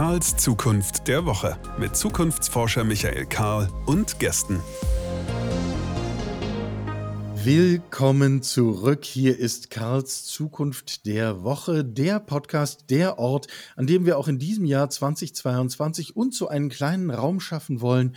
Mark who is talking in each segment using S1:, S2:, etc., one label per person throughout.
S1: Karls Zukunft der Woche mit Zukunftsforscher Michael Karl und Gästen.
S2: Willkommen zurück. Hier ist Karls Zukunft der Woche, der Podcast, der Ort, an dem wir auch in diesem Jahr 2022 uns so einen kleinen Raum schaffen wollen,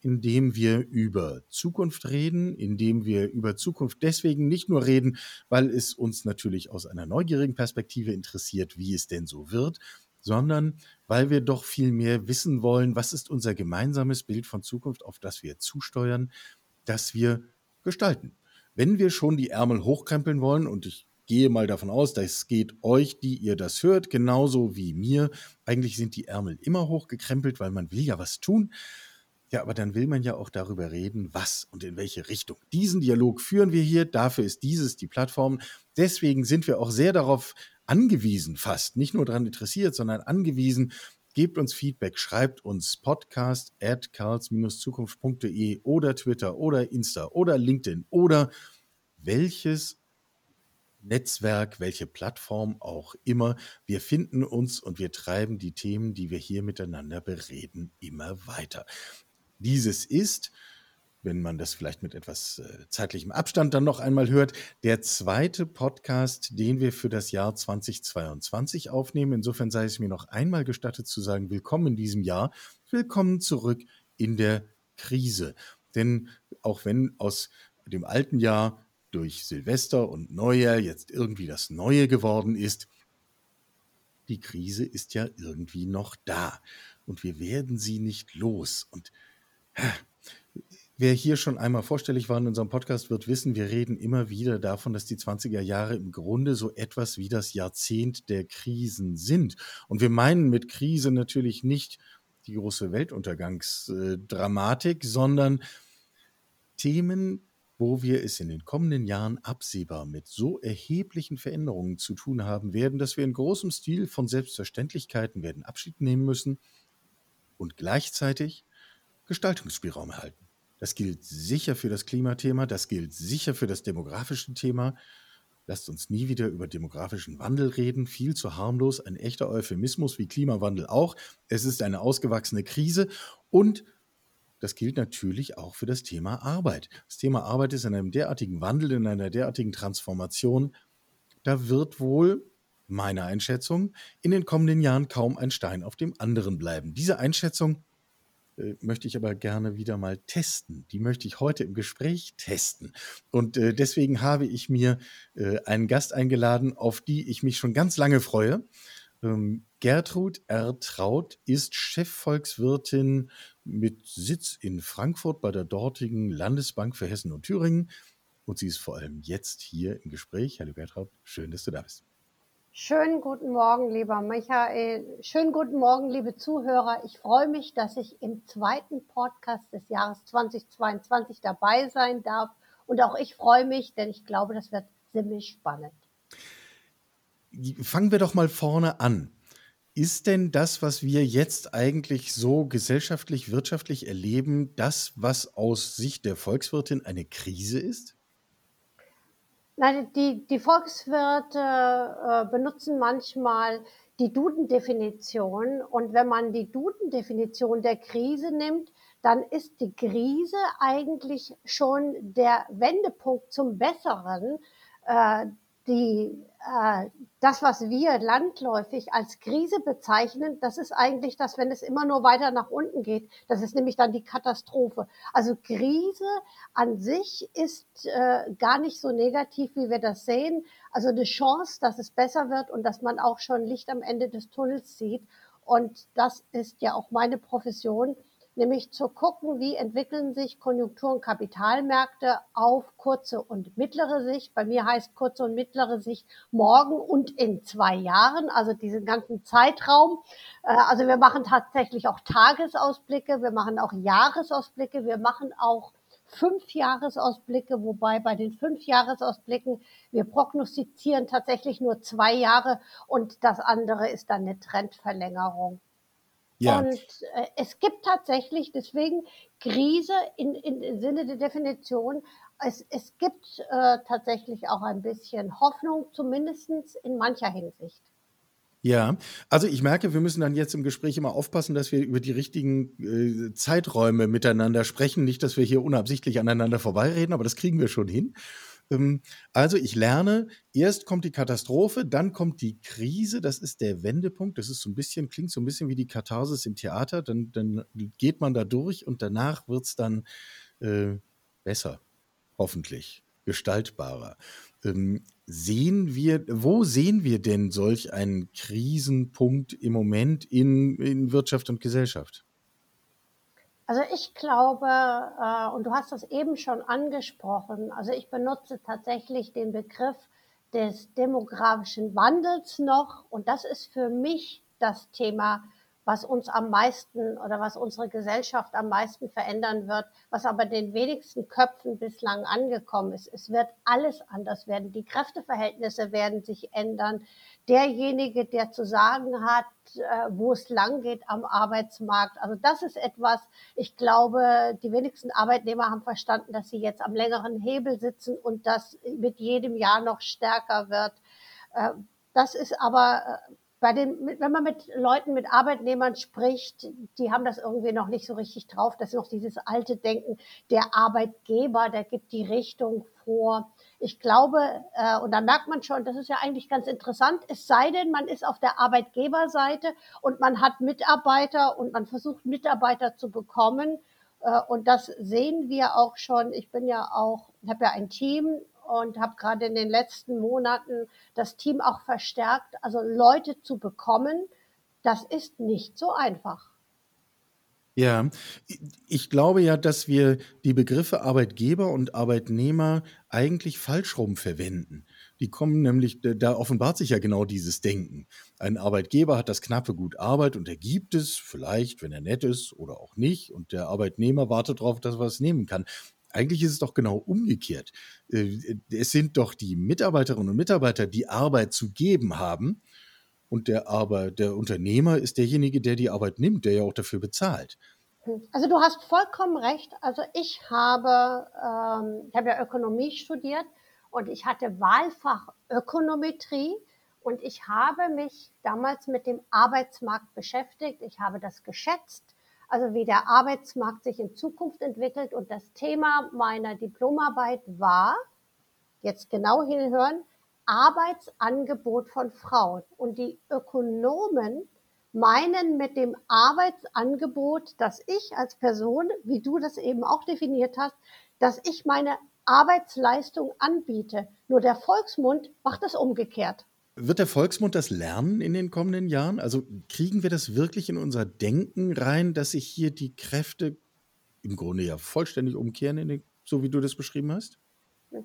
S2: in dem wir über Zukunft reden, in dem wir über Zukunft deswegen nicht nur reden, weil es uns natürlich aus einer neugierigen Perspektive interessiert, wie es denn so wird, sondern weil wir doch viel mehr wissen wollen, was ist unser gemeinsames Bild von Zukunft, auf das wir zusteuern, das wir gestalten wenn wir schon die Ärmel hochkrempeln wollen, und ich gehe mal davon aus, das geht euch, die ihr das hört, genauso wie mir. Eigentlich sind die Ärmel immer hochgekrempelt, weil man will ja was tun. Ja, aber dann will man ja auch darüber reden, was und in welche Richtung. Diesen Dialog führen wir hier, dafür ist dieses die Plattform. Deswegen sind wir auch sehr darauf angewiesen, fast, nicht nur daran interessiert, sondern angewiesen, Gebt uns Feedback, schreibt uns podcast at karls-zukunft.de oder Twitter oder Insta oder LinkedIn oder welches Netzwerk, welche Plattform auch immer. Wir finden uns und wir treiben die Themen, die wir hier miteinander bereden, immer weiter. Dieses ist wenn man das vielleicht mit etwas äh, zeitlichem Abstand dann noch einmal hört, der zweite Podcast, den wir für das Jahr 2022 aufnehmen. Insofern sei es mir noch einmal gestattet zu sagen, willkommen in diesem Jahr, willkommen zurück in der Krise. Denn auch wenn aus dem alten Jahr durch Silvester und Neujahr jetzt irgendwie das Neue geworden ist, die Krise ist ja irgendwie noch da und wir werden sie nicht los. Und Wer hier schon einmal vorstellig war in unserem Podcast, wird wissen, wir reden immer wieder davon, dass die 20er Jahre im Grunde so etwas wie das Jahrzehnt der Krisen sind. Und wir meinen mit Krise natürlich nicht die große Weltuntergangsdramatik, sondern Themen, wo wir es in den kommenden Jahren absehbar mit so erheblichen Veränderungen zu tun haben werden, dass wir in großem Stil von Selbstverständlichkeiten werden Abschied nehmen müssen und gleichzeitig Gestaltungsspielraum erhalten. Das gilt sicher für das Klimathema, das gilt sicher für das demografische Thema. Lasst uns nie wieder über demografischen Wandel reden. Viel zu harmlos, ein echter Euphemismus wie Klimawandel auch. Es ist eine ausgewachsene Krise und das gilt natürlich auch für das Thema Arbeit. Das Thema Arbeit ist in einem derartigen Wandel, in einer derartigen Transformation. Da wird wohl, meiner Einschätzung, in den kommenden Jahren kaum ein Stein auf dem anderen bleiben. Diese Einschätzung äh, möchte ich aber gerne wieder mal testen. Die möchte ich heute im Gespräch testen. Und äh, deswegen habe ich mir äh, einen Gast eingeladen, auf die ich mich schon ganz lange freue. Ähm, Gertrud R. Traut ist Chefvolkswirtin mit Sitz in Frankfurt bei der dortigen Landesbank für Hessen und Thüringen. Und sie ist vor allem jetzt hier im Gespräch. Hallo Gertrud, schön, dass du da bist.
S3: Schönen guten Morgen, lieber Michael. Schönen guten Morgen, liebe Zuhörer. Ich freue mich, dass ich im zweiten Podcast des Jahres 2022 dabei sein darf. Und auch ich freue mich, denn ich glaube, das wird ziemlich spannend.
S2: Fangen wir doch mal vorne an. Ist denn das, was wir jetzt eigentlich so gesellschaftlich, wirtschaftlich erleben, das, was aus Sicht der Volkswirtin eine Krise ist?
S3: Nein, die, die Volkswirte äh, benutzen manchmal die Duden-Definition. Und wenn man die Duden-Definition der Krise nimmt, dann ist die Krise eigentlich schon der Wendepunkt zum Besseren. Äh, die, äh, das, was wir landläufig als Krise bezeichnen, das ist eigentlich das, wenn es immer nur weiter nach unten geht. Das ist nämlich dann die Katastrophe. Also Krise an sich ist äh, gar nicht so negativ, wie wir das sehen. Also eine Chance, dass es besser wird und dass man auch schon Licht am Ende des Tunnels sieht. Und das ist ja auch meine Profession nämlich zu gucken, wie entwickeln sich Konjunktur- und Kapitalmärkte auf kurze und mittlere Sicht. Bei mir heißt kurze und mittlere Sicht morgen und in zwei Jahren, also diesen ganzen Zeitraum. Äh, also wir machen tatsächlich auch Tagesausblicke, wir machen auch Jahresausblicke, wir machen auch fünf Jahresausblicke, wobei bei den fünf Jahresausblicken wir prognostizieren tatsächlich nur zwei Jahre und das andere ist dann eine Trendverlängerung. Ja. Und äh, es gibt tatsächlich deswegen Krise in, in, im Sinne der Definition. Es, es gibt äh, tatsächlich auch ein bisschen Hoffnung, zumindest in mancher Hinsicht.
S2: Ja, also ich merke, wir müssen dann jetzt im Gespräch immer aufpassen, dass wir über die richtigen äh, Zeiträume miteinander sprechen. Nicht, dass wir hier unabsichtlich aneinander vorbeireden, aber das kriegen wir schon hin. Ähm, also ich lerne, erst kommt die Katastrophe, dann kommt die Krise, das ist der Wendepunkt, das ist so ein bisschen, klingt so ein bisschen wie die Katharsis im Theater, dann, dann geht man da durch und danach wird es dann äh, besser, hoffentlich, gestaltbarer. Ähm, sehen wir, wo sehen wir denn solch einen Krisenpunkt im Moment in, in Wirtschaft und Gesellschaft?
S3: Also ich glaube, äh, und du hast das eben schon angesprochen, also ich benutze tatsächlich den Begriff des demografischen Wandels noch. Und das ist für mich das Thema was uns am meisten oder was unsere Gesellschaft am meisten verändern wird, was aber den wenigsten Köpfen bislang angekommen ist. Es wird alles anders werden. Die Kräfteverhältnisse werden sich ändern. Derjenige, der zu sagen hat, äh, wo es lang geht am Arbeitsmarkt. Also das ist etwas, ich glaube, die wenigsten Arbeitnehmer haben verstanden, dass sie jetzt am längeren Hebel sitzen und das mit jedem Jahr noch stärker wird. Äh, das ist aber äh, bei den, wenn man mit Leuten, mit Arbeitnehmern spricht, die haben das irgendwie noch nicht so richtig drauf. Das ist noch dieses alte Denken, der Arbeitgeber, der gibt die Richtung vor. Ich glaube, äh, und da merkt man schon, das ist ja eigentlich ganz interessant, es sei denn, man ist auf der Arbeitgeberseite und man hat Mitarbeiter und man versucht Mitarbeiter zu bekommen. Äh, und das sehen wir auch schon. Ich bin ja auch, habe ja ein Team und habe gerade in den letzten Monaten das Team auch verstärkt. Also Leute zu bekommen, das ist nicht so einfach.
S2: Ja, ich glaube ja, dass wir die Begriffe Arbeitgeber und Arbeitnehmer eigentlich falsch rum verwenden. Die kommen nämlich, da offenbart sich ja genau dieses Denken. Ein Arbeitgeber hat das knappe Gut Arbeit und er gibt es, vielleicht, wenn er nett ist oder auch nicht. Und der Arbeitnehmer wartet darauf, dass er was nehmen kann. Eigentlich ist es doch genau umgekehrt. Äh, es sind doch die Mitarbeiterinnen und Mitarbeiter, die Arbeit zu geben haben. Und der, aber der Unternehmer ist derjenige, der die Arbeit nimmt, der ja auch dafür bezahlt.
S3: Also du hast vollkommen recht. Also ich habe, ähm, ich habe ja Ökonomie studiert und ich hatte Wahlfach Ökonometrie und ich habe mich damals mit dem Arbeitsmarkt beschäftigt. Ich habe das geschätzt also wie der Arbeitsmarkt sich in Zukunft entwickelt. Und das Thema meiner Diplomarbeit war, jetzt genau hinhören, Arbeitsangebot von Frauen. Und die Ökonomen meinen mit dem Arbeitsangebot, dass ich als Person, wie du das eben auch definiert hast, dass ich meine Arbeitsleistung anbiete. Nur der Volksmund macht es umgekehrt.
S2: Wird der Volksmund das lernen in den kommenden Jahren? Also kriegen wir das wirklich in unser Denken rein, dass sich hier die Kräfte im Grunde ja vollständig umkehren, den, so wie du das beschrieben hast?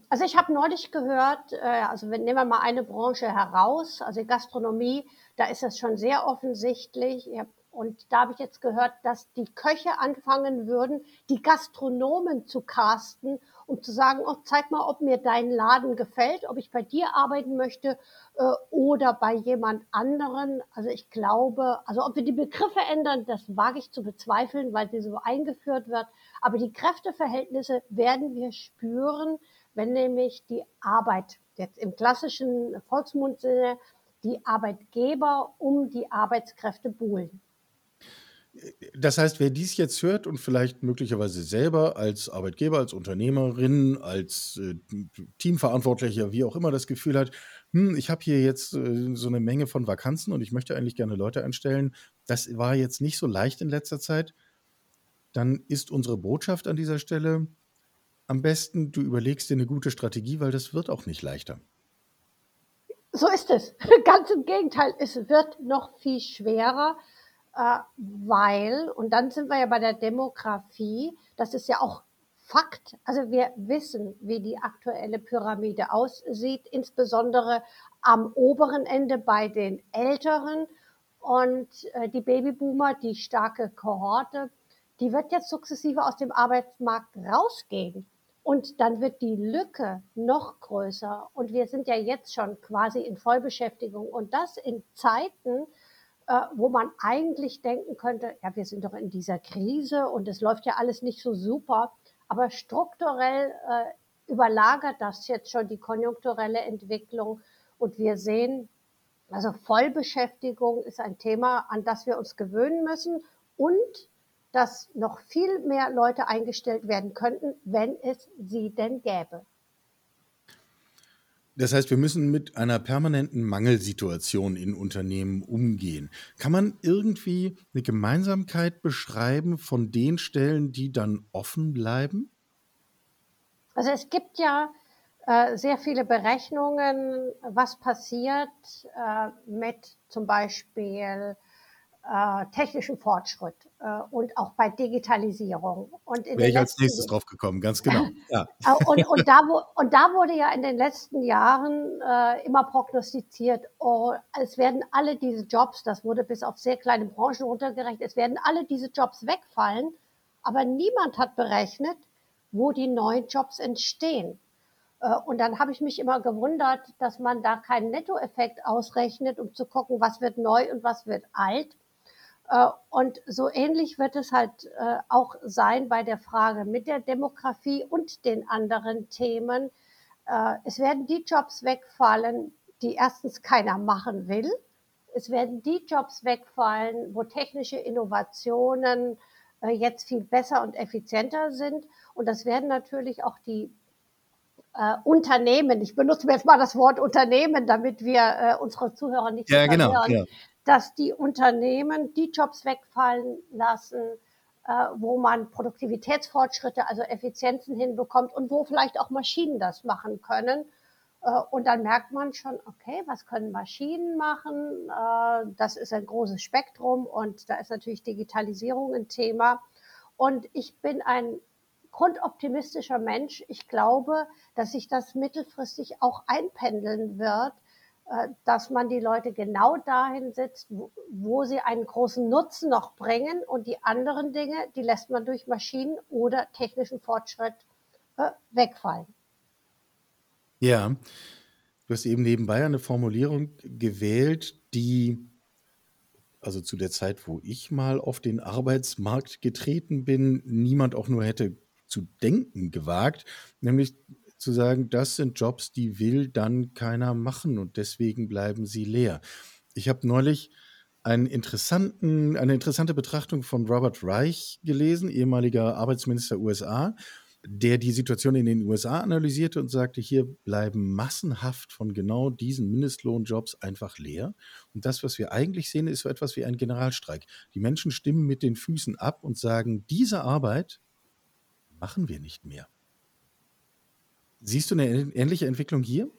S3: Also ich habe neulich gehört, äh, also nehmen wir mal eine Branche heraus, also Gastronomie, da ist das schon sehr offensichtlich. Und da habe ich jetzt gehört, dass die Köche anfangen würden, die Gastronomen zu casten um zu sagen, oh, zeig mal, ob mir dein Laden gefällt, ob ich bei dir arbeiten möchte äh, oder bei jemand anderen. Also ich glaube, also ob wir die Begriffe ändern, das wage ich zu bezweifeln, weil sie so eingeführt wird. Aber die Kräfteverhältnisse werden wir spüren, wenn nämlich die Arbeit jetzt im klassischen Volksmundsinne die Arbeitgeber um die Arbeitskräfte buhlen.
S2: Das heißt, wer dies jetzt hört und vielleicht möglicherweise selber als Arbeitgeber, als Unternehmerin, als äh, Teamverantwortlicher, wie auch immer das Gefühl hat, hm, ich habe hier jetzt äh, so eine Menge von Vakanzen und ich möchte eigentlich gerne Leute einstellen, das war jetzt nicht so leicht in letzter Zeit, dann ist unsere Botschaft an dieser Stelle am besten, du überlegst dir eine gute Strategie, weil das wird auch nicht leichter.
S3: So ist es. Ganz im Gegenteil, es wird noch viel schwerer äh, weil, und dann sind wir ja bei der Demografie, das ist ja auch Fakt. Also wir wissen, wie die aktuelle Pyramide aussieht, insbesondere am oberen Ende bei den Älteren. Und äh, die Babyboomer, die starke Kohorte, die wird jetzt sukzessive aus dem Arbeitsmarkt rausgehen. Und dann wird die Lücke noch größer. Und wir sind ja jetzt schon quasi in Vollbeschäftigung. Und das in Zeiten, wo man eigentlich denken könnte, ja, wir sind doch in dieser Krise und es läuft ja alles nicht so super. Aber strukturell äh, überlagert das jetzt schon die konjunkturelle Entwicklung und wir sehen, Also Vollbeschäftigung ist ein Thema, an das wir uns gewöhnen müssen und dass noch viel mehr Leute eingestellt werden könnten, wenn es sie denn gäbe.
S2: Das heißt, wir müssen mit einer permanenten Mangelsituation in Unternehmen umgehen. Kann man irgendwie eine Gemeinsamkeit beschreiben von den Stellen, die dann offen bleiben?
S3: Also es gibt ja äh, sehr viele Berechnungen, was passiert äh, mit zum Beispiel äh, technischen Fortschritt äh, und auch bei Digitalisierung.
S2: Und Wäre ich als nächstes drauf gekommen, ganz genau.
S3: Ja. Äh, und, und, da, und da wurde ja in den letzten Jahren äh, immer prognostiziert, oh, es werden alle diese Jobs, das wurde bis auf sehr kleine Branchen runtergerechnet, es werden alle diese Jobs wegfallen, aber niemand hat berechnet, wo die neuen Jobs entstehen. Äh, und dann habe ich mich immer gewundert, dass man da keinen Nettoeffekt ausrechnet, um zu gucken, was wird neu und was wird alt. Äh, und so ähnlich wird es halt äh, auch sein bei der Frage mit der Demografie und den anderen Themen. Äh, es werden die Jobs wegfallen, die erstens keiner machen will. Es werden die Jobs wegfallen, wo technische Innovationen jetzt viel besser und effizienter sind. Und das werden natürlich auch die äh, Unternehmen, ich benutze jetzt mal das Wort Unternehmen, damit wir äh, unsere Zuhörer nicht
S2: ja, genau, ja
S3: dass die Unternehmen die Jobs wegfallen lassen, äh, wo man Produktivitätsfortschritte, also Effizienzen hinbekommt und wo vielleicht auch Maschinen das machen können. Äh, und dann merkt man schon, okay, was können Maschinen machen? Äh, das ist ein großes Spektrum und da ist natürlich Digitalisierung ein Thema. Und ich bin ein grundoptimistischer Mensch. Ich glaube, dass sich das mittelfristig auch einpendeln wird, dass man die Leute genau dahin setzt, wo, sie einen großen Nutzen noch bringen und die anderen Dinge, die lässt man durch Maschinen oder technischen Fortschritt äh, wegfallen.
S2: Ja, du hast eben nebenbei eine Formulierung gewählt, die also zu der Zeit, wo ich mal auf den Arbeitsmarkt getreten bin, niemand auch nur hätte zu denken gewagt, nämlich zu sagen, das sind Jobs, die will dann keiner machen und deswegen bleiben sie leer. Ich habe neulich einen interessanten, eine interessante Betrachtung von Robert Reich gelesen, ehemaliger Arbeitsminister USA, der die Situation in den USA analysierte und sagte, hier bleiben massenhaft von genau diesen Mindestlohnjobs einfach leer. Und das, was wir eigentlich sehen, ist so etwas wie ein Generalstreik. Die Menschen stimmen mit den Füßen ab und sagen, diese Arbeit machen wir nicht mehr. Siehst du eine ähnliche Entwicklung hier?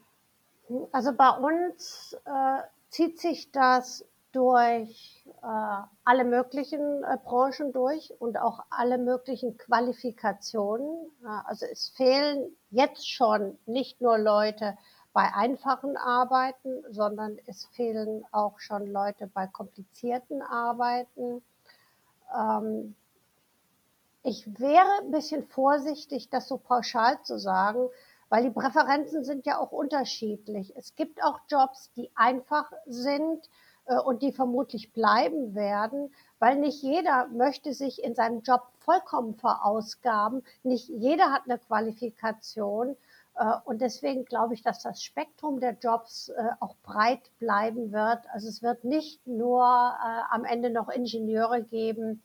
S3: Also bei uns äh, zieht sich das durch äh, alle möglichen äh, Branchen durch und auch alle möglichen Qualifikationen. also es fehlen jetzt schon nicht nur Leute bei einfachen Arbeiten, sondern es fehlen auch schon Leute bei komplizierten Arbeiten. Ähm, ich wäre ein bisschen vorsichtig, das so pauschal zu sagen, weil die Präferenzen sind ja auch unterschiedlich. Es gibt auch Jobs, die einfach sind äh, und die vermutlich bleiben werden, weil nicht jeder möchte sich in seinem Job vollkommen verausgaben. Nicht jeder hat eine Qualifikation. Äh, und deswegen glaube ich, dass das Spektrum der Jobs äh, auch breit bleiben wird. Also es wird nicht nur am Ende noch Ingenieure geben,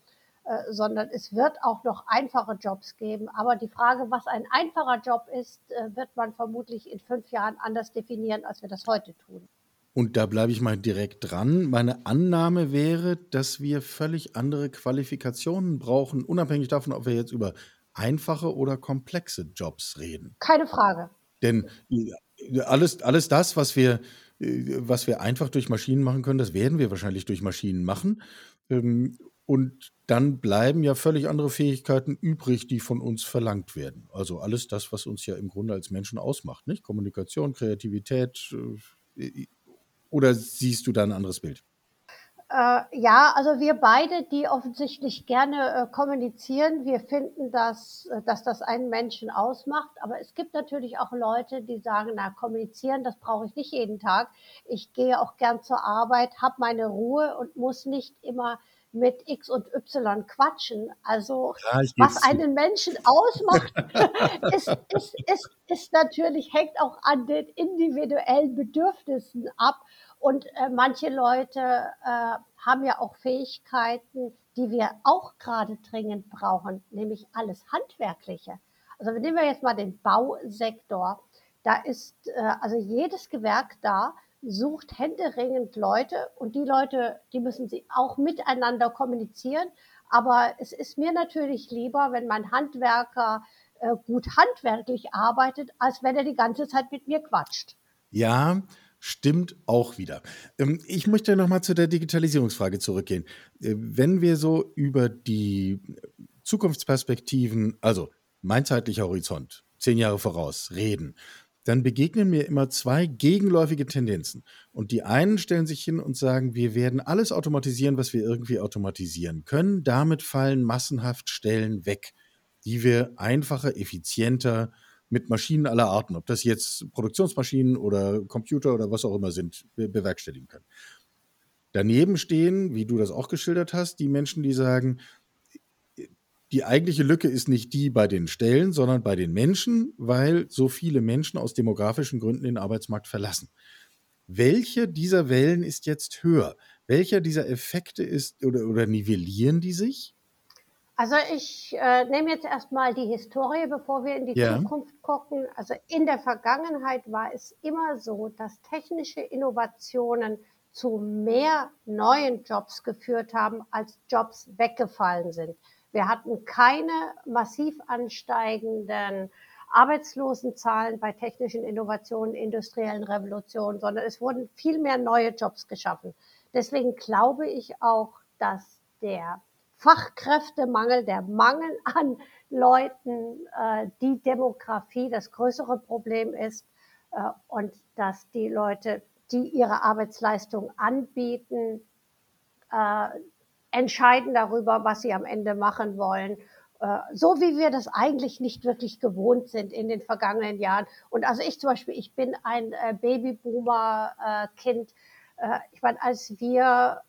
S3: sondern es wird auch noch einfache Jobs geben. Aber die Frage, was ein einfacher Job ist, äh, wird man vermutlich in fünf Jahren anders definieren, als wir das heute tun.
S2: Und da bleibe ich mal direkt dran. Meine Annahme wäre, dass wir völlig andere Qualifikationen brauchen, unabhängig davon, ob wir jetzt über einfache oder komplexe Jobs reden.
S3: Keine Frage.
S2: Denn äh, alles, alles das, was wir, was wir einfach durch Maschinen machen können, das werden wir wahrscheinlich durch Maschinen machen. Und dann bleiben ja völlig andere Fähigkeiten übrig, die von uns verlangt werden. Also alles das, was uns ja im Grunde als Menschen ausmacht, nicht? Kommunikation, Kreativität. Äh, oder siehst du da ein anderes Bild?
S3: Äh, ja, also wir beide, die offensichtlich gerne äh, kommunizieren, wir finden, dass, äh, dass das einen Menschen ausmacht. Aber es gibt natürlich auch Leute, die sagen, na, kommunizieren, das brauche ich nicht jeden Tag. Ich gehe auch gern zur Arbeit, habe meine Ruhe und muss nicht immer mit X und Y quatschen. Also ja, was einen Menschen ausmacht, ist, ist, ist, ist natürlich, hängt auch an den individuellen Bedürfnissen ab. Und äh, manche Leute äh, haben ja auch Fähigkeiten, die wir auch gerade dringend brauchen, nämlich alles Handwerkliche. Also nehmen wir jetzt mal den Bausektor. Da ist äh, also jedes Gewerk da, sucht händeringend Leute und die Leute, die müssen sie auch miteinander kommunizieren. Aber es ist mir natürlich lieber, wenn mein Handwerker äh, gut handwerklich arbeitet, als wenn er die ganze Zeit mit mir quatscht.
S2: Ja, Stimmt auch wieder. Ähm, ich möchte nochmal zu der Digitalisierungsfrage zurückgehen. Äh, wenn wir so über die Zukunftsperspektiven, also mein zeitlicher Horizont, zehn Jahre voraus, reden, dann begegnen mir immer zwei gegenläufige Tendenzen. Und die einen stellen sich hin und sagen, wir werden alles automatisieren, was wir irgendwie automatisieren können. Damit fallen massenhaft Stellen weg, die wir einfacher, effizienter, mit Maschinen aller Arten, ob das jetzt Produktionsmaschinen oder Computer oder was auch immer sind, be bewerkstelligen können. Daneben stehen, wie du das auch geschildert hast, die Menschen, die sagen, die eigentliche Lücke ist nicht die bei den Stellen, sondern bei den Menschen, weil so viele Menschen aus demografischen Gründen den Arbeitsmarkt verlassen. Welche dieser Wellen ist jetzt höher? Welcher dieser Effekte ist oder, oder nivellieren die sich?
S3: Also ich äh, nehme jetzt erstmal die Historie, bevor wir in die ja. Zukunft gucken. Also in der Vergangenheit war es immer so, dass technische Innovationen zu mehr neuen Jobs geführt haben, als Jobs weggefallen sind. Wir hatten keine massiv ansteigenden Arbeitslosenzahlen bei technischen Innovationen, industriellen Revolutionen, sondern es wurden viel mehr neue Jobs geschaffen. Deswegen glaube ich auch, dass der Fachkräftemangel, der Mangel an Leuten, äh, die Demografie das größere Problem ist äh, und dass die Leute, die ihre Arbeitsleistung anbieten, äh, entscheiden darüber, was sie am Ende machen wollen. Äh, so wie wir das eigentlich nicht wirklich gewohnt sind in den vergangenen Jahren. Und also ich zum Beispiel, ich bin ein äh, Babyboomer-Kind äh, ich meine, als wir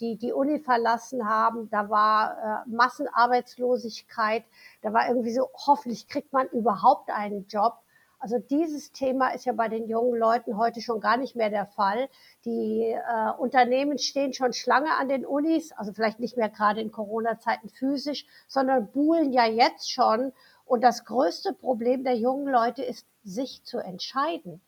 S3: die, die Uni verlassen haben, da war Massenarbeitslosigkeit, da war irgendwie so, hoffentlich kriegt man überhaupt einen Job. Also dieses Thema ist ja bei den jungen Leuten heute schon gar nicht mehr der Fall. Die äh, Unternehmen stehen schon Schlange an den Unis, also vielleicht nicht mehr gerade in Corona-Zeiten physisch, sondern buhlen ja jetzt schon. Und das größte Problem der jungen Leute ist, sich zu entscheiden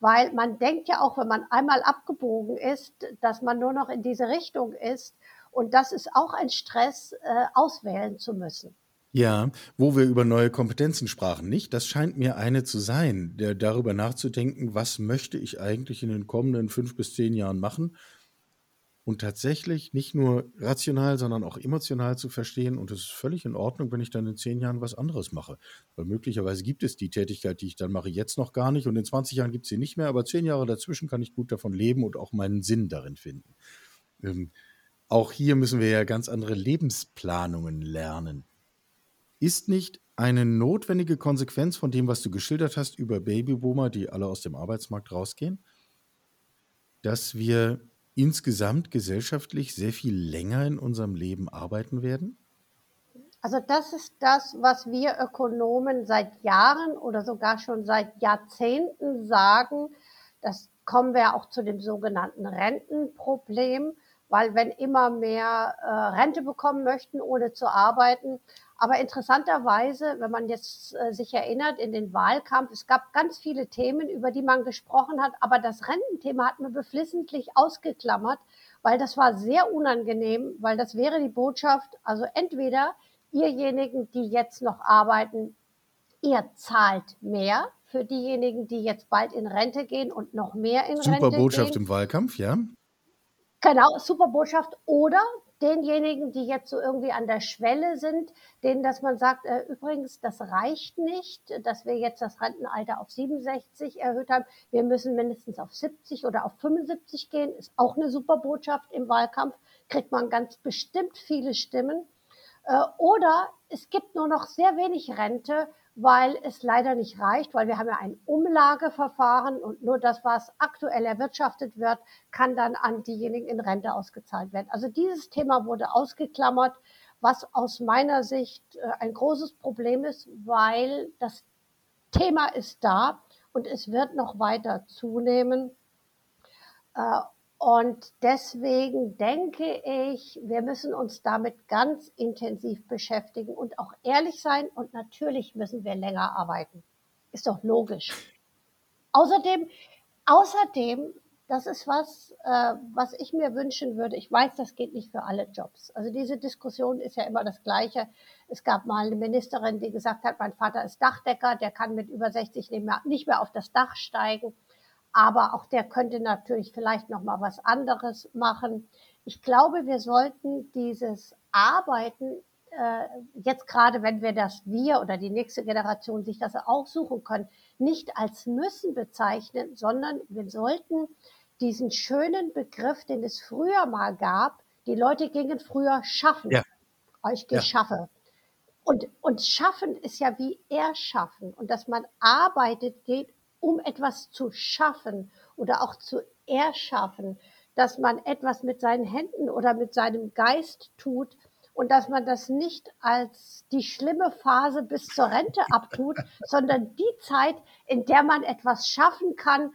S3: weil man denkt ja auch, wenn man einmal abgebogen ist, dass man nur noch in diese Richtung ist. Und das ist auch ein Stress, äh, auswählen zu müssen.
S2: Ja, wo wir über neue Kompetenzen sprachen, nicht? Das scheint mir eine zu sein, der darüber nachzudenken, was möchte ich eigentlich in den kommenden fünf bis zehn Jahren machen und tatsächlich nicht nur rational, sondern auch emotional zu verstehen. Und es ist völlig in Ordnung, wenn ich dann in zehn Jahren was anderes mache. Weil möglicherweise gibt es die Tätigkeit, die ich dann mache, jetzt noch gar nicht. Und in 20 Jahren gibt es sie nicht mehr. Aber zehn Jahre dazwischen kann ich gut davon leben und auch meinen Sinn darin finden. Ähm, auch hier müssen wir ja ganz andere Lebensplanungen lernen. Ist nicht eine notwendige Konsequenz von dem, was du geschildert hast über Babyboomer, die alle aus dem Arbeitsmarkt rausgehen, dass wir insgesamt gesellschaftlich sehr viel länger in unserem Leben arbeiten werden?
S3: Also das ist das, was wir Ökonomen seit Jahren oder sogar schon seit Jahrzehnten sagen. Das kommen wir auch zu dem sogenannten Rentenproblem, weil wenn immer mehr äh, Rente bekommen möchten, ohne zu arbeiten, aber interessanterweise, wenn man jetzt äh, sich erinnert in den Wahlkampf, es gab ganz viele Themen, über die man gesprochen hat, aber das Rententhema hat man beflissentlich ausgeklammert, weil das war sehr unangenehm, weil das wäre die Botschaft, also entweder ihrjenigen, die jetzt noch arbeiten, ihr zahlt mehr für diejenigen, die jetzt bald in Rente gehen und noch mehr in
S2: Super
S3: Rente
S2: gehen. Super Botschaft im Wahlkampf, ja.
S3: Genau, super Botschaft. Oder denjenigen, die jetzt so irgendwie an der Schwelle sind, denen, dass man sagt, äh, übrigens, das reicht nicht, dass wir jetzt das Rentenalter auf 67 erhöht haben. Wir müssen mindestens auf 70 oder auf 75 gehen. Ist auch eine super Botschaft im Wahlkampf. Kriegt man ganz bestimmt viele Stimmen. Äh, oder es gibt nur noch sehr wenig Rente weil es leider nicht reicht, weil wir haben ja ein Umlageverfahren und nur das, was aktuell erwirtschaftet wird, kann dann an diejenigen in Rente ausgezahlt werden. Also dieses Thema wurde ausgeklammert, was aus meiner Sicht äh, ein großes Problem ist, weil das Thema ist da und es wird noch weiter zunehmen. Und deswegen denke ich, wir müssen uns damit ganz intensiv beschäftigen und auch ehrlich sein. Und natürlich müssen wir länger arbeiten. Ist doch logisch. Außerdem, außerdem, das ist was, äh, was ich mir wünschen würde. Ich weiß, das geht nicht für alle Jobs. Also diese Diskussion ist ja immer das Gleiche. Es gab mal eine Ministerin, die gesagt hat, mein Vater ist Dachdecker, der kann mit über 60 nicht mehr, nicht mehr auf das Dach steigen aber auch der könnte natürlich vielleicht noch mal was anderes machen. Ich glaube, wir sollten dieses Arbeiten äh, jetzt gerade, wenn wir das wir oder die nächste Generation sich das auch suchen können, nicht als müssen bezeichnen, sondern wir sollten diesen schönen Begriff, den es früher mal gab, die Leute gingen früher schaffen. Ja. Ich gehe ja. schaffe. Und, und schaffen ist ja wie erschaffen. Und dass man arbeitet, geht um etwas zu schaffen oder auch zu erschaffen, dass man etwas mit seinen Händen oder mit seinem Geist tut und dass man das nicht als die schlimme Phase bis zur Rente abtut, sondern die Zeit, in der man etwas schaffen kann,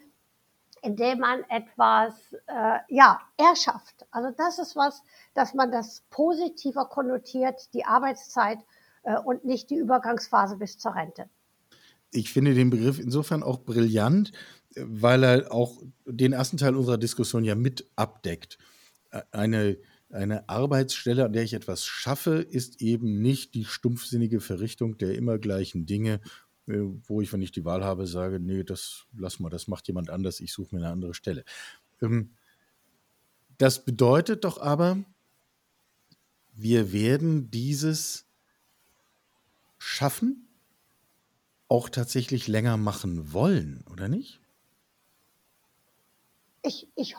S3: in der man etwas äh, ja erschafft. Also das ist was, dass man das positiver konnotiert, die Arbeitszeit äh, und nicht die Übergangsphase bis zur Rente
S2: ich finde den Begriff insofern auch brillant, weil er auch den ersten Teil unserer Diskussion ja mit abdeckt. Eine, eine Arbeitsstelle, an der ich etwas schaffe, ist eben nicht die stumpfsinnige Verrichtung der immer gleichen Dinge, äh, wo ich, wenn ich die Wahl habe, sage, nee, das lass mal, das macht jemand anders, ich suche mir eine andere Stelle. Ähm, das bedeutet doch aber, wir werden dieses schaffen, auch tatsächlich länger machen wollen, oder nicht?
S3: Ich, ich,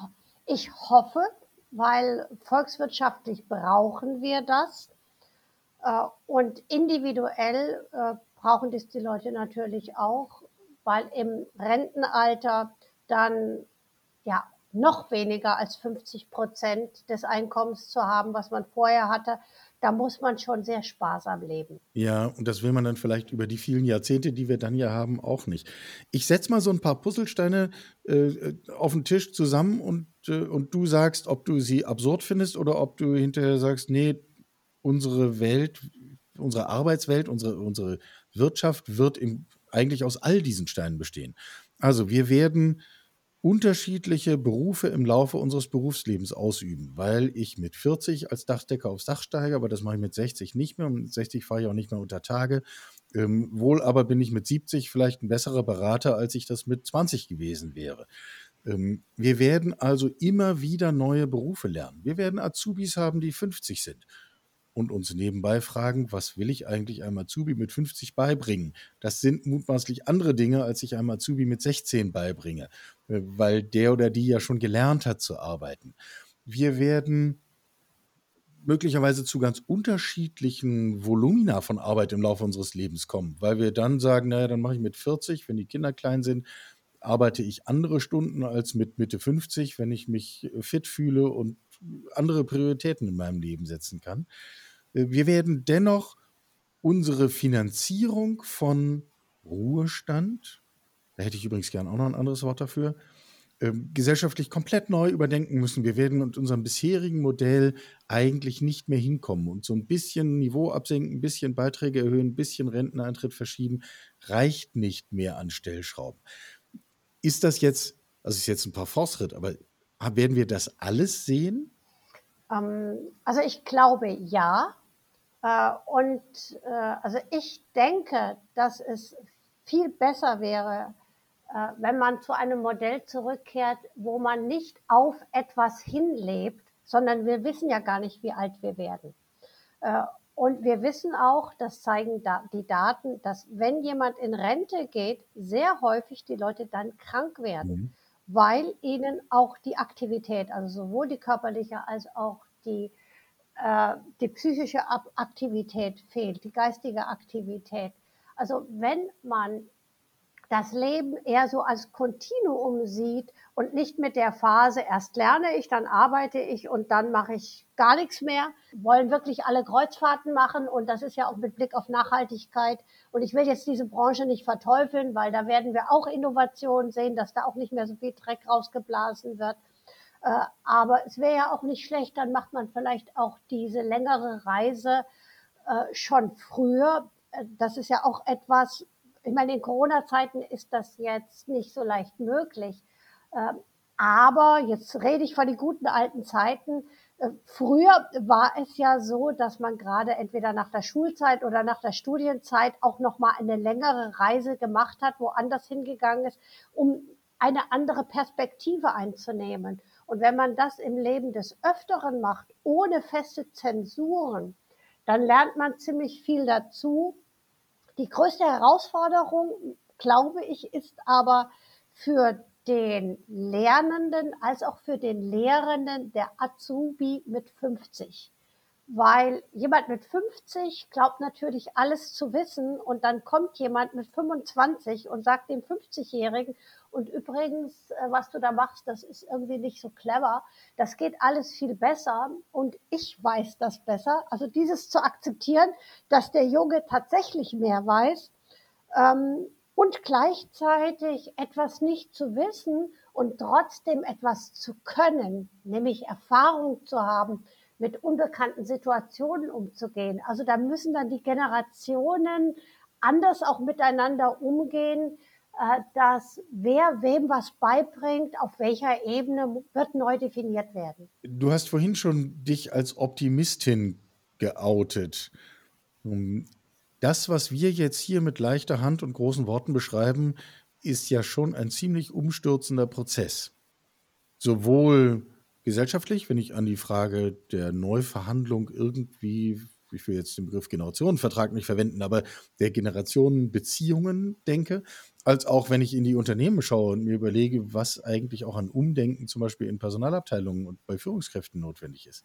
S3: ich hoffe, weil volkswirtschaftlich brauchen wir das. Äh, und individuell äh, brauchen das die Leute natürlich auch, weil im Rentenalter dann ja noch weniger als 50 Prozent des Einkommens zu haben, was man vorher hatte, da muss man schon sehr sparsam leben.
S2: Ja, und das will man dann vielleicht über die vielen Jahrzehnte, die wir dann ja haben, auch nicht. Ich setze mal so ein paar Puzzlesteine äh, auf den Tisch zusammen und, äh, und du sagst, ob du sie absurd findest oder ob du hinterher sagst, nee, unsere Welt, unsere Arbeitswelt, unsere, unsere Wirtschaft wird im, eigentlich aus all diesen Steinen bestehen. Also wir werden unterschiedliche Berufe im Laufe unseres Berufslebens ausüben, weil ich mit 40 als Dachdecker aufs Dach steige, aber das mache ich mit 60 nicht mehr. Und mit 60 fahre ich auch nicht mehr unter Tage. Ähm, wohl aber bin ich mit 70 vielleicht ein besserer Berater, als ich das mit 20 gewesen wäre. Ähm, wir werden also immer wieder neue Berufe lernen. Wir werden Azubis haben, die 50 sind und uns nebenbei fragen, was will ich eigentlich einem Azubi mit 50 beibringen? Das sind mutmaßlich andere Dinge, als ich einem Azubi mit 16 beibringe, äh, weil der oder die ja schon gelernt hat zu arbeiten. Wir werden möglicherweise zu ganz unterschiedlichen Volumina von Arbeit im Laufe unseres Lebens kommen, weil wir dann sagen, naja, dann mache ich mit 40, wenn die Kinder klein sind, arbeite ich andere Stunden als mit Mitte 50, wenn ich mich fit fühle und andere Prioritäten in meinem Leben setzen kann. Äh, wir werden dennoch unsere Finanzierung von Ruhestand, da hätte ich übrigens gern auch noch ein anderes Wort dafür, ähm, gesellschaftlich komplett neu überdenken müssen. Wir werden mit unserem bisherigen Modell eigentlich nicht mehr hinkommen und so ein bisschen Niveau absenken, ein bisschen Beiträge erhöhen, ein bisschen Renteneintritt verschieben, reicht nicht mehr an Stellschrauben. Ist das jetzt, also ist jetzt ein paar Fortschritt, aber werden wir das alles sehen?
S3: Ähm, also ich glaube ja. Äh, und äh, also ich denke, dass es viel besser wäre, äh, wenn man zu einem Modell zurückkehrt, wo man nicht auf etwas hinlebt, sondern wir wissen ja gar nicht, wie alt wir werden. Und wir wissen auch, das zeigen die Daten, dass wenn jemand in Rente geht, sehr häufig die Leute dann krank werden, mhm. weil ihnen auch die Aktivität, also sowohl die körperliche als auch die äh, die psychische Aktivität fehlt, die geistige Aktivität. Also wenn man das Leben eher so als Kontinuum sieht und nicht mit der Phase, erst lerne ich, dann arbeite ich und dann mache ich gar nichts mehr, wollen wirklich alle Kreuzfahrten machen und das ist ja auch mit Blick auf Nachhaltigkeit. Und ich will jetzt diese Branche nicht verteufeln, weil da werden wir auch Innovationen sehen, dass da auch nicht mehr so viel Dreck rausgeblasen wird. Äh, aber es wäre ja auch nicht schlecht, dann macht man vielleicht auch diese längere Reise äh, schon früher. Äh, das ist ja auch etwas, ich meine, in Corona-Zeiten ist das jetzt nicht so leicht möglich. Ähm, aber jetzt rede ich von den guten alten Zeiten. Früher war es ja so, dass man gerade entweder nach der Schulzeit oder nach der Studienzeit auch noch mal eine längere Reise gemacht hat, woanders hingegangen ist, um eine andere Perspektive einzunehmen. Und wenn man das im Leben des Öfteren macht, ohne feste Zensuren, dann lernt man ziemlich viel dazu. Die größte Herausforderung, glaube ich, ist aber für den Lernenden als auch für den Lehrenden der Azubi mit 50 weil jemand mit 50 glaubt natürlich alles zu wissen und dann kommt jemand mit 25 und sagt dem 50-Jährigen, und übrigens, äh, was du da machst, das ist irgendwie nicht so clever, das geht alles viel besser und ich weiß das besser. Also dieses zu akzeptieren, dass der Junge tatsächlich mehr weiß ähm, und gleichzeitig etwas nicht zu wissen und trotzdem etwas zu können, nämlich Erfahrung zu haben, mit unbekannten Situationen umzugehen. Also da müssen dann die Generationen anders auch miteinander umgehen, dass wer wem was beibringt, auf welcher Ebene wird neu definiert werden.
S2: Du hast vorhin schon dich als Optimistin geoutet. Das, was wir jetzt hier mit leichter Hand und großen Worten beschreiben, ist ja schon ein ziemlich umstürzender Prozess. Sowohl gesellschaftlich, wenn ich an die Frage der Neuverhandlung irgendwie, ich will jetzt den Begriff Generationenvertrag nicht verwenden, aber der Generationenbeziehungen denke, als auch wenn ich in die Unternehmen schaue und mir überlege, was eigentlich auch an Umdenken zum Beispiel in Personalabteilungen und bei Führungskräften notwendig ist.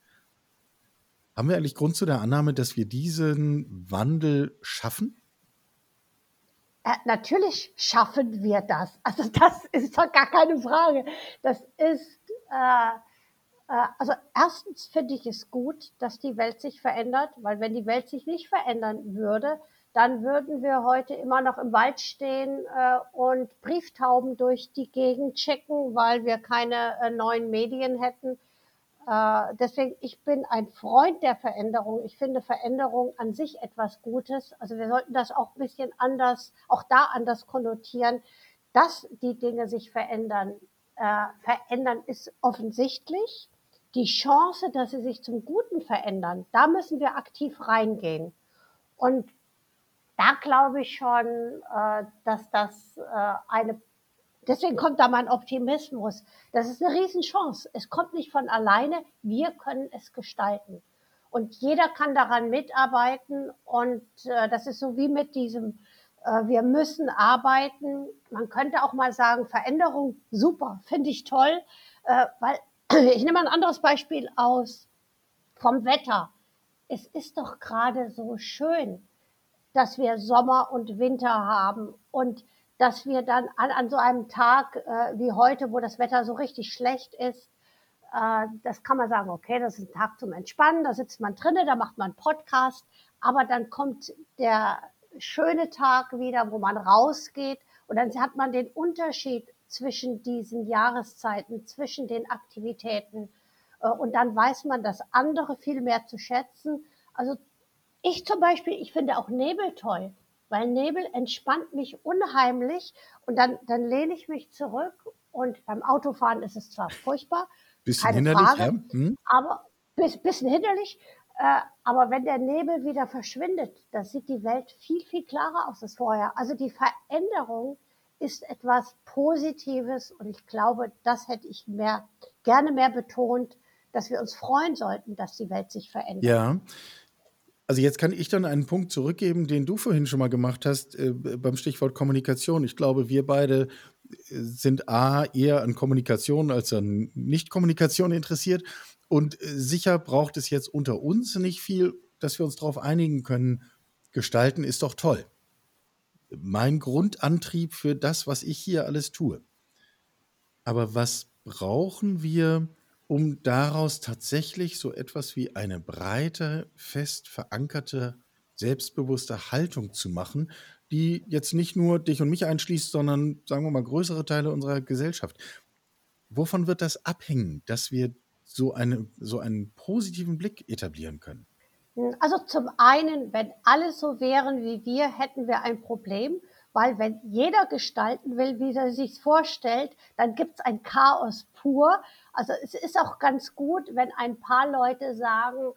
S2: Haben wir eigentlich Grund zu der Annahme, dass wir diesen Wandel schaffen?
S3: Äh, natürlich schaffen wir das. Also das ist doch gar keine Frage. Das ist äh, äh, also erstens finde ich es gut, dass die Welt sich verändert, weil wenn die Welt sich nicht verändern würde, dann würden wir heute immer noch im Wald stehen äh, und Brieftauben durch die Gegend checken, weil wir keine äh, neuen Medien hätten. Äh, deswegen, ich bin ein Freund der Veränderung. Ich finde Veränderung an sich etwas Gutes. Also wir sollten das auch ein bisschen anders, auch da anders konnotieren, dass die Dinge sich verändern. Äh, verändern ist offensichtlich die Chance, dass sie sich zum Guten verändern, da müssen wir aktiv reingehen. Und da glaube ich schon, äh, dass das äh, eine, deswegen kommt da mein Optimismus. Das ist eine Riesenchance. Es kommt nicht von alleine. Wir können es gestalten. Und jeder kann daran mitarbeiten. Und äh, das ist so wie mit diesem, äh, wir müssen arbeiten. Man könnte auch mal sagen, Veränderung, super, finde ich toll, äh, weil ich nehme ein anderes Beispiel aus vom Wetter. Es ist doch gerade so schön, dass wir Sommer und Winter haben und dass wir dann an, an so einem Tag äh, wie heute, wo das Wetter so richtig schlecht ist, äh, das kann man sagen, okay, das ist ein Tag zum Entspannen, da sitzt man drinnen, da macht man Podcast, aber dann kommt der schöne Tag wieder, wo man rausgeht und dann hat man den Unterschied zwischen diesen Jahreszeiten, zwischen den Aktivitäten. Äh, und dann weiß man das andere viel mehr zu schätzen. Also ich zum Beispiel, ich finde auch Nebel toll, weil Nebel entspannt mich unheimlich und dann, dann lehne ich mich zurück und beim Autofahren ist es zwar furchtbar,
S2: bisschen hinderlich, Frage,
S3: ja. hm. aber bis, bisschen hinderlich, äh, aber wenn der Nebel wieder verschwindet, dann sieht die Welt viel, viel klarer aus als vorher. Also die Veränderung ist etwas Positives und ich glaube, das hätte ich mehr, gerne mehr betont, dass wir uns freuen sollten, dass die Welt sich verändert.
S2: Ja. Also jetzt kann ich dann einen Punkt zurückgeben, den du vorhin schon mal gemacht hast äh, beim Stichwort Kommunikation. Ich glaube, wir beide äh, sind A eher an Kommunikation als an Nicht-Kommunikation interessiert. Und äh, sicher braucht es jetzt unter uns nicht viel, dass wir uns darauf einigen können. Gestalten ist doch toll mein Grundantrieb für das, was ich hier alles tue. Aber was brauchen wir, um daraus tatsächlich so etwas wie eine breite, fest verankerte, selbstbewusste Haltung zu machen, die jetzt nicht nur dich und mich einschließt, sondern sagen wir mal größere Teile unserer Gesellschaft. wovon wird das abhängen, dass wir so, eine, so einen positiven Blick etablieren können?
S3: Also zum einen, wenn alle so wären wie wir, hätten wir ein Problem, weil wenn jeder gestalten will, wie er sich vorstellt, dann gibt es ein Chaos pur. Also es ist auch ganz gut, wenn ein paar Leute sagen,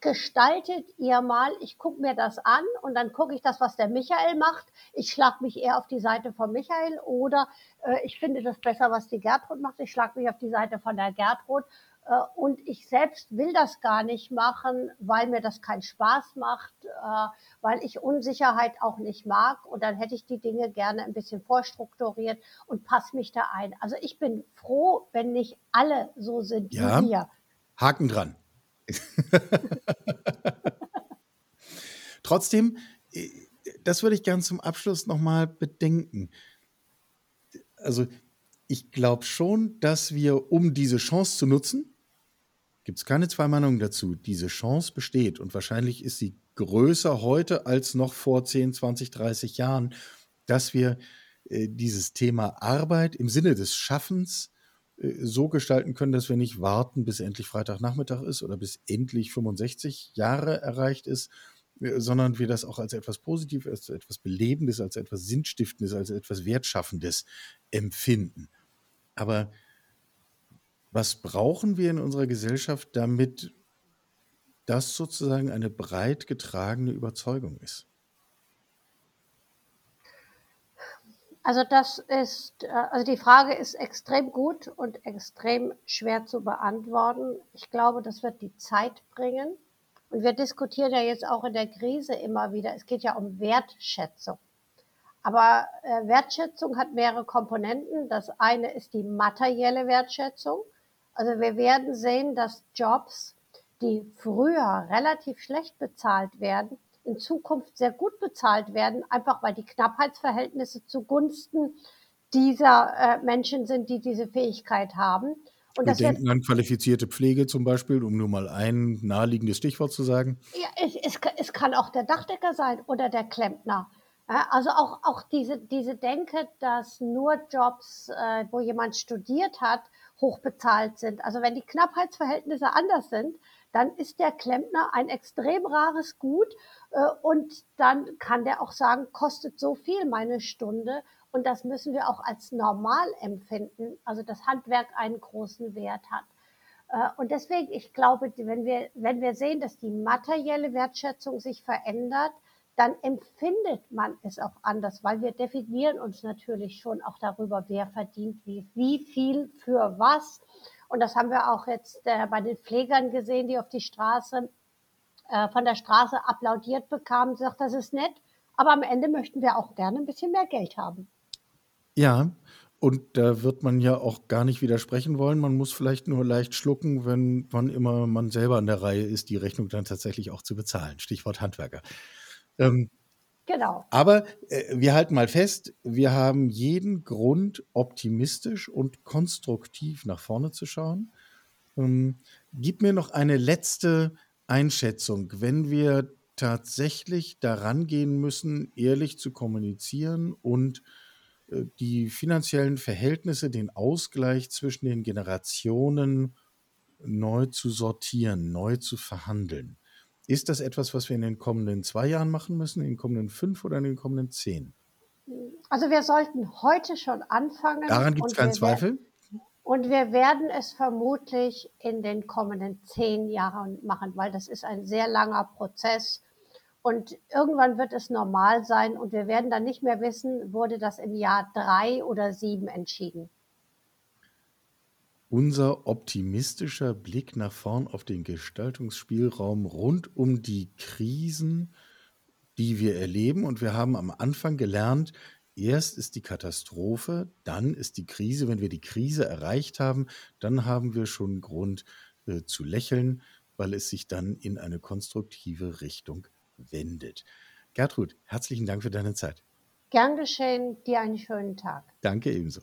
S3: gestaltet ihr mal, ich gucke mir das an und dann gucke ich das, was der Michael macht. Ich schlage mich eher auf die Seite von Michael oder äh, ich finde das besser, was die Gertrud macht. Ich schlage mich auf die Seite von der Gertrud und ich selbst will das gar nicht machen, weil mir das keinen Spaß macht, äh, weil ich Unsicherheit auch nicht mag. Und dann hätte ich die Dinge gerne ein bisschen vorstrukturiert und passe mich da ein. Also ich bin froh, wenn nicht alle so sind
S2: ja,
S3: wie wir.
S2: Haken dran. Trotzdem, äh, das würde ich gern zum Abschluss nochmal bedenken. Also ich glaube schon, dass wir, um diese Chance zu nutzen, gibt es keine zwei Meinungen dazu, diese Chance besteht und wahrscheinlich ist sie größer heute als noch vor 10, 20, 30 Jahren, dass wir äh, dieses Thema Arbeit im Sinne des Schaffens äh, so gestalten können, dass wir nicht warten, bis endlich Freitagnachmittag ist oder bis endlich 65 Jahre erreicht ist, äh, sondern wir das auch als etwas Positives, als etwas Belebendes, als etwas Sinnstiftendes, als etwas Wertschaffendes empfinden. Aber was brauchen wir in unserer Gesellschaft, damit das sozusagen eine breit getragene Überzeugung ist?
S3: Also das ist, äh, also die Frage ist extrem gut und extrem schwer zu beantworten. Ich glaube, das wird die Zeit bringen. Und wir diskutieren ja jetzt auch in der Krise immer wieder. Es geht ja um Wertschätzung. Aber äh, Wertschätzung hat mehrere Komponenten. Das eine ist die materielle Wertschätzung. Also wir werden sehen, dass Jobs, die früher relativ schlecht bezahlt werden, in Zukunft sehr gut bezahlt werden, einfach weil die Knappheitsverhältnisse zugunsten dieser äh, Menschen sind, die diese Fähigkeit haben.
S2: Und Wir denken an qualifizierte Pflege zum Beispiel, um nur mal ein naheliegendes Stichwort zu sagen.
S3: Ja, es, es, es kann auch der Dachdecker sein oder der Klempner. Also auch, auch diese, diese Denke, dass nur Jobs, äh, wo jemand studiert hat, hochbezahlt sind. Also wenn die Knappheitsverhältnisse anders sind, dann ist der Klempner ein extrem rares Gut äh, und dann kann der auch sagen, kostet so viel meine Stunde und das müssen wir auch als normal empfinden, also das Handwerk einen großen Wert hat. Äh, und deswegen, ich glaube, wenn wir, wenn wir sehen, dass die materielle Wertschätzung sich verändert, dann empfindet man es auch anders, weil wir definieren uns natürlich schon auch darüber, wer verdient wie, wie viel für was. Und das haben wir auch jetzt äh, bei den Pflegern gesehen, die auf die Straße, äh, von der Straße applaudiert bekamen, sagt, das ist nett, aber am Ende möchten wir auch gerne ein bisschen mehr Geld haben.
S2: Ja, und da wird man ja auch gar nicht widersprechen wollen. Man muss vielleicht nur leicht schlucken, wenn wann immer man selber an der Reihe ist, die Rechnung dann tatsächlich auch zu bezahlen. Stichwort Handwerker.
S3: Ähm, genau.
S2: Aber äh, wir halten mal fest, wir haben jeden Grund, optimistisch und konstruktiv nach vorne zu schauen. Ähm, gib mir noch eine letzte Einschätzung. Wenn wir tatsächlich daran gehen müssen, ehrlich zu kommunizieren und äh, die finanziellen Verhältnisse, den Ausgleich zwischen den Generationen neu zu sortieren, neu zu verhandeln. Ist das etwas, was wir in den kommenden zwei Jahren machen müssen, in den kommenden fünf oder in den kommenden zehn?
S3: Also wir sollten heute schon anfangen.
S2: Daran gibt es keinen Zweifel.
S3: Und wir werden es vermutlich in den kommenden zehn Jahren machen, weil das ist ein sehr langer Prozess. Und irgendwann wird es normal sein und wir werden dann nicht mehr wissen, wurde das im Jahr drei oder sieben entschieden
S2: unser optimistischer Blick nach vorn auf den Gestaltungsspielraum rund um die Krisen, die wir erleben. Und wir haben am Anfang gelernt, erst ist die Katastrophe, dann ist die Krise. Wenn wir die Krise erreicht haben, dann haben wir schon Grund äh, zu lächeln, weil es sich dann in eine konstruktive Richtung wendet. Gertrud, herzlichen Dank für deine Zeit.
S3: Gern geschehen, dir einen schönen Tag.
S2: Danke ebenso.